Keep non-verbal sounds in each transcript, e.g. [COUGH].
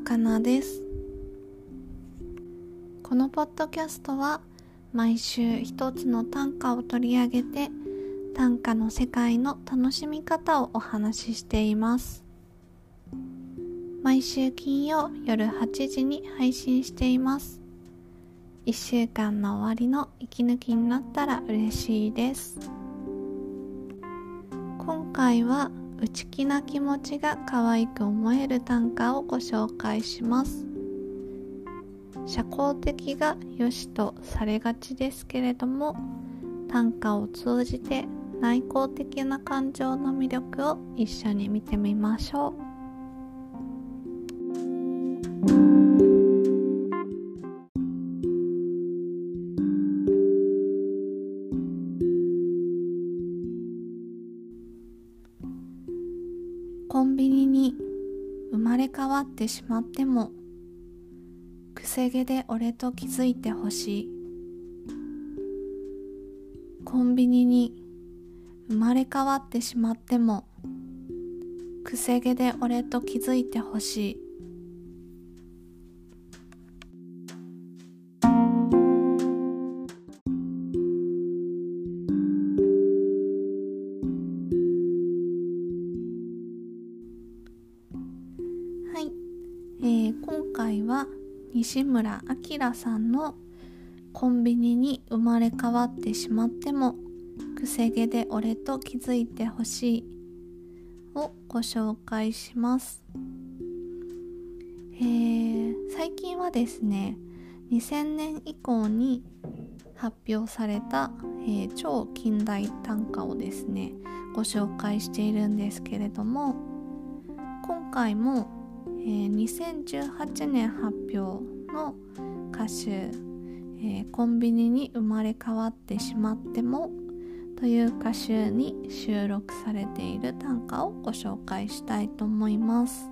かなです。このポッドキャストは毎週一つの短歌を取り上げて短歌の世界の楽しみ方をお話ししています。毎週金曜夜8時に配信しています。1週間の終わりの息抜きになったら嬉しいです。今回は内気な気持ちが可愛く思える短歌をご紹介します。社交的が良しとされがちですけれども短歌を通じて内向的な感情の魅力を一緒に見てみましょう。わってしまってもくせ毛で俺と気づいてほしい。コンビニに生まれ変わってしまってもくせ毛で俺と気づいてほしいはい、西村明さんの「コンビニに生まれ変わってしまってもくせ毛で俺と気づいてほしい」をご紹介します、えー、最近はですね2000年以降に発表された、えー、超近代短歌をですねご紹介しているんですけれども今回も、えー、2018年発表の歌手、えー、コンビニに生まれ変わってしまっても」という歌集に収録されている短歌をご紹介したいと思います。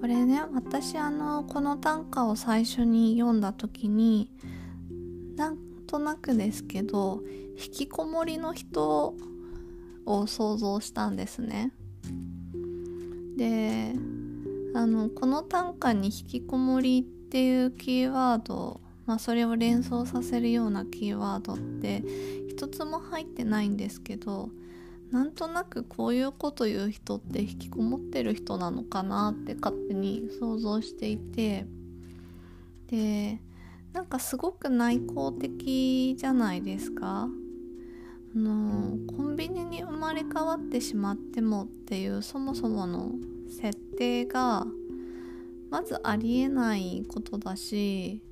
これね私あのこの短歌を最初に読んだ時になんとなくですけど引きこもりの人を想像したんですね。であのこの短歌に「引きこもり」っていうキーワードまあ、それを連想させるようなキーワードって一つも入ってないんですけどなんとなくこういうこと言う人って引きこもってる人なのかなって勝手に想像していてでなんかすごく内向的じゃないですか。あのコンビニに生まれ変わってしまってもっていうそもそもの設定がまずありえないことだし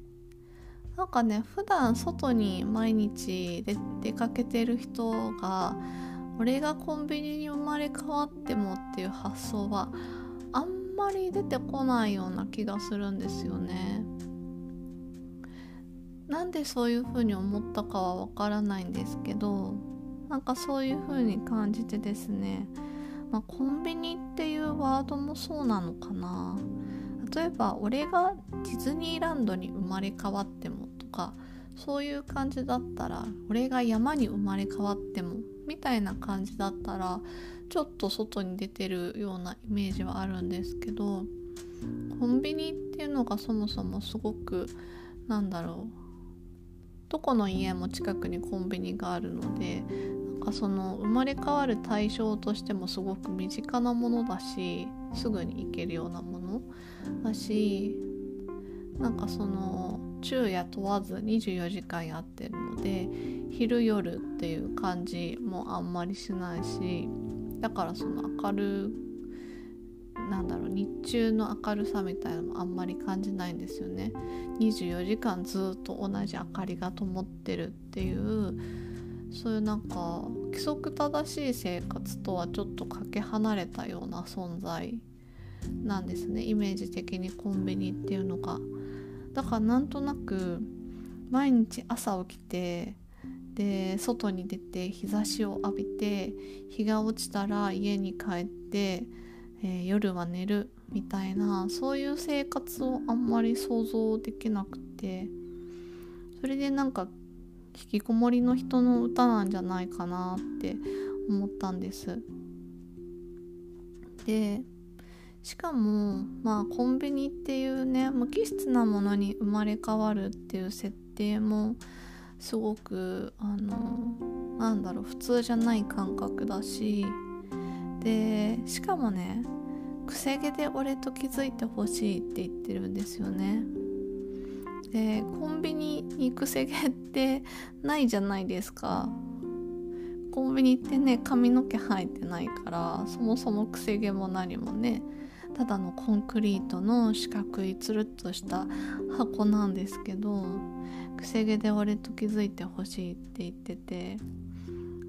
なんかね普段外に毎日で出かけてる人が俺がコンビニに生まれ変わってもっていう発想はあんまり出てこないような気がするんですよね。なんでそういう風に思ったかはわからないんですけどなんかそういう風に感じてですね、まあ、コンビニっていうワードもそうなのかな。例えば俺がディズニーランドに生まれ変わってもとかそういう感じだったら俺が山に生まれ変わってもみたいな感じだったらちょっと外に出てるようなイメージはあるんですけどコンビニっていうのがそもそもすごくなんだろうどこの家も近くにコンビニがあるのでその生まれ変わる対象としてもすごく身近なものだしすぐに行けるようなものだしなんかその昼夜問わず24時間やってるので昼夜っていう感じもあんまりしないしだからその明るなんだろう日中の明るさみたいなのもあんまり感じないんですよね。24時間ずっと同じ明かりが灯ってるっていうそういうなんか規則正しい生活とはちょっとかけ離れたような存在なんですねイメージ的にコンビニっていうのが。だからなんとなく毎日朝起きてで外に出て日差しを浴びて日が落ちたら家に帰って、えー、夜は寝るみたいなそういう生活をあんまり想像できなくてそれでなんか引きこもりの人の歌なんじゃないかなって思ったんです。でしかもまあコンビニっていうね無機質なものに生まれ変わるっていう設定もすごくあのなんだろう普通じゃない感覚だしでしかもねくせ毛で俺と気づいてほしいって言ってるんですよねでコンビニにくせ毛ってないじゃないですか。コンビニってね髪の毛生えてないからそもそもくせ毛も何もねただのコンクリートの四角いつるっとした箱なんですけどくせ毛で俺と気づいてほしいって言ってて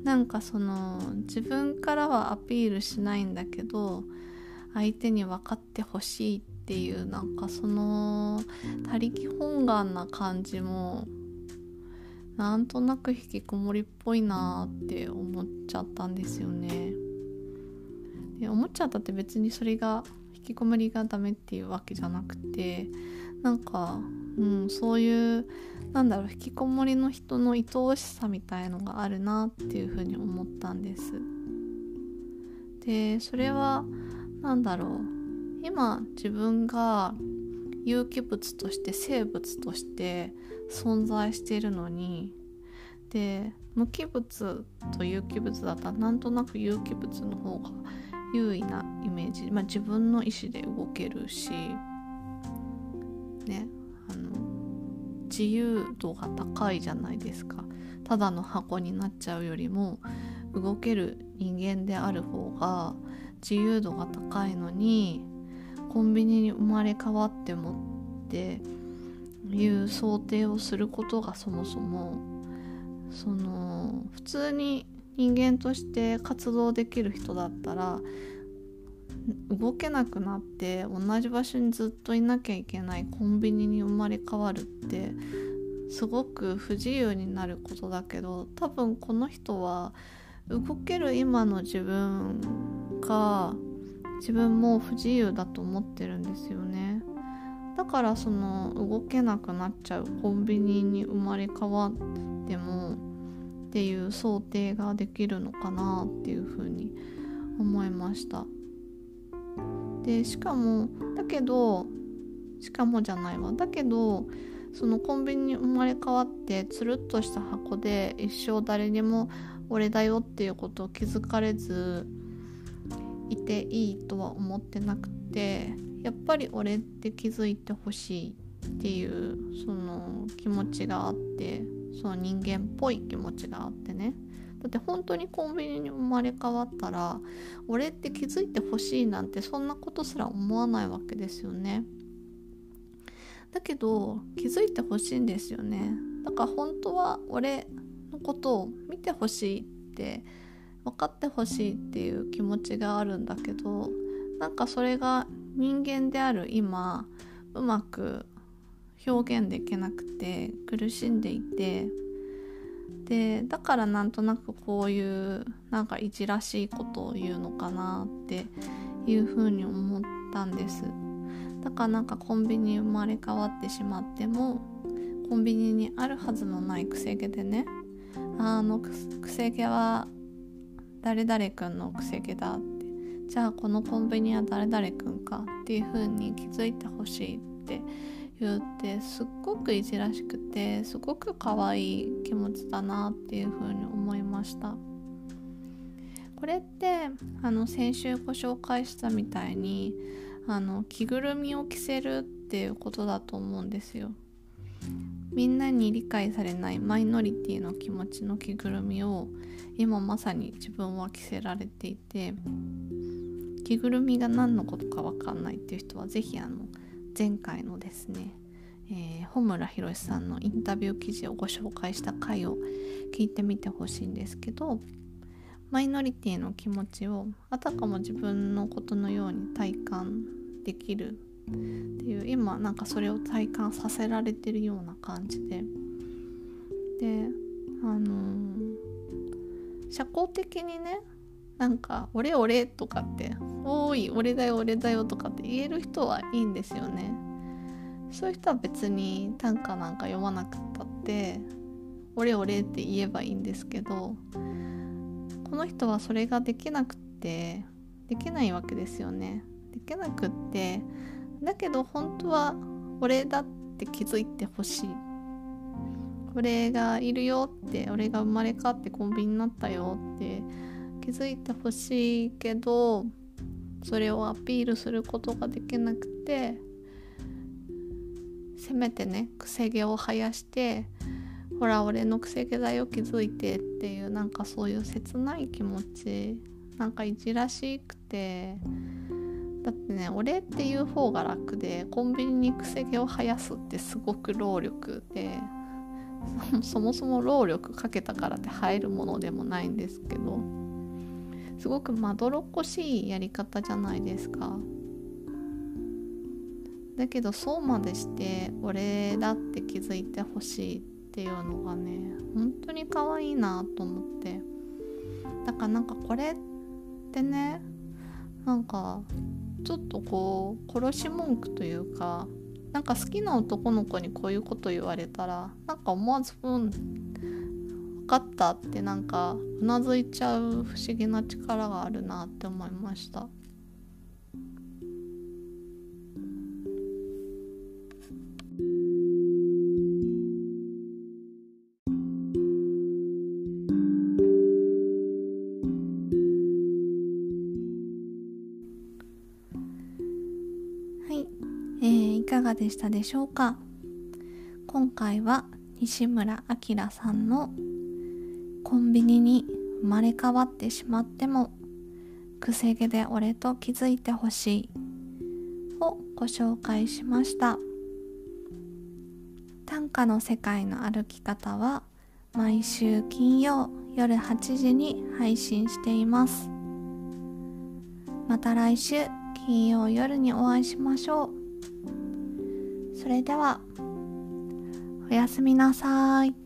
なんかその自分からはアピールしないんだけど相手に分かってほしいってっていうなんかその他力本願な感じもなんとなく引きこもりっぽいなって思っちゃったんですよね。で思っちゃったって別にそれが引きこもりがダメっていうわけじゃなくてなんか、うん、そういうなんだろう引きこもりの人の愛おしさみたいのがあるなっていうふうに思ったんです。でそれは何だろう今自分が有機物として生物として存在しているのにで無機物と有機物だったらなんとなく有機物の方が優位なイメージ、まあ、自分の意思で動けるしねあの自由度が高いじゃないですか。ただの箱になっちゃうよりも動ける人間である方が自由度が高いのにコンビニに生まれ変わってもっていう想定をすることがそもそもその普通に人間として活動できる人だったら動けなくなって同じ場所にずっといなきゃいけないコンビニに生まれ変わるってすごく不自由になることだけど多分この人は動ける今の自分が自分も不自由だと思ってるんですよね。だからその動けなくなっちゃうコンビニに生まれ変わってもっていう想定ができるのかなっていうふうに思いました。でしかもだけどしかもじゃないわ。だけどそのコンビニに生まれ変わってつるっとした箱で一生誰にも俺だよっていうことを気づかれずいていいとは思ってなくてやっぱり俺って気づいてほしいっていうその気持ちがあってその人間っぽい気持ちがあってね。だって本当にコンビニに生まれ変わったら俺って気づいてほしいなんてそんなことすら思わないわけですよね。だけど気づいてほしいんですよね。だから本当は俺のことを見てほしいって分かってほしいっていう気持ちがあるんだけどなんかそれが人間である今うまく表現できなくて苦しんでいてでだからなんとなくこういうなんかいじらしいことを言うのかなっていうふうに思ったんです。だからなんかコンビニ生まれ変わってしまってもコンビニにあるはずのないくせ毛でねあのくせ毛は誰々くんのくせ毛だってじゃあこのコンビニは誰々くんかっていう風に気づいてほしいって言ってすっごくいじらしくてすごく可愛い気持ちだなっていう風に思いました。これってあの先週ご紹介したみたいにあの着ぐるみを着せるっていうことだと思うんですよ。みんなに理解されないマイノリティの気持ちの着ぐるみを今まさに自分は着せられていて着ぐるみが何のことか分かんないっていう人は是非あの前回のですね、えー、穂村弘さんのインタビュー記事をご紹介した回を聞いてみてほしいんですけどマイノリティの気持ちをあたかも自分のことのように体感できるっていう今なんかそれを体感させられてるような感じで。であのー、社交的にねなんか「俺俺」とかって「おい俺だよ俺だよ」とかって言える人はいいんですよね。そういう人は別に短歌なんか読まなくったって「俺俺」って言えばいいんですけどこの人はそれができなくってできないわけですよね。できなくってだけど本当は俺だって気づいてほしい。俺がいるよって俺が生まれ変わってコンビニになったよって気づいてほしいけどそれをアピールすることができなくてせめてねくせ毛を生やしてほら俺のくせ毛だよ気づいてっていうなんかそういう切ない気持ちなんかいじらしくてだってね俺っていう方が楽でコンビニにくせ毛を生やすってすごく労力で [LAUGHS] そもそも労力かけたからって生えるものでもないんですけどすごくまどろっこしいやり方じゃないですか。だけどそうまでして俺だって気づいてほしいっていうのがね本当に可愛いなと思って。だからなんかこれってねなんかちょっとこう殺し文句というかなんか好きな男の子にこういうこと言われたらなんか思わず「うん分かった」ってなんかうなずいちゃう不思議な力があるなって思いました。かがでしたでしょうか？今回は西村明さんの「コンビニに生まれ変わってしまってもくせ毛で俺と気づいてほしい」をご紹介しました。短歌の世界の歩き方は毎週金曜夜8時に配信しています。また来週金曜夜にお会いしましょう。それではおやすみなさい。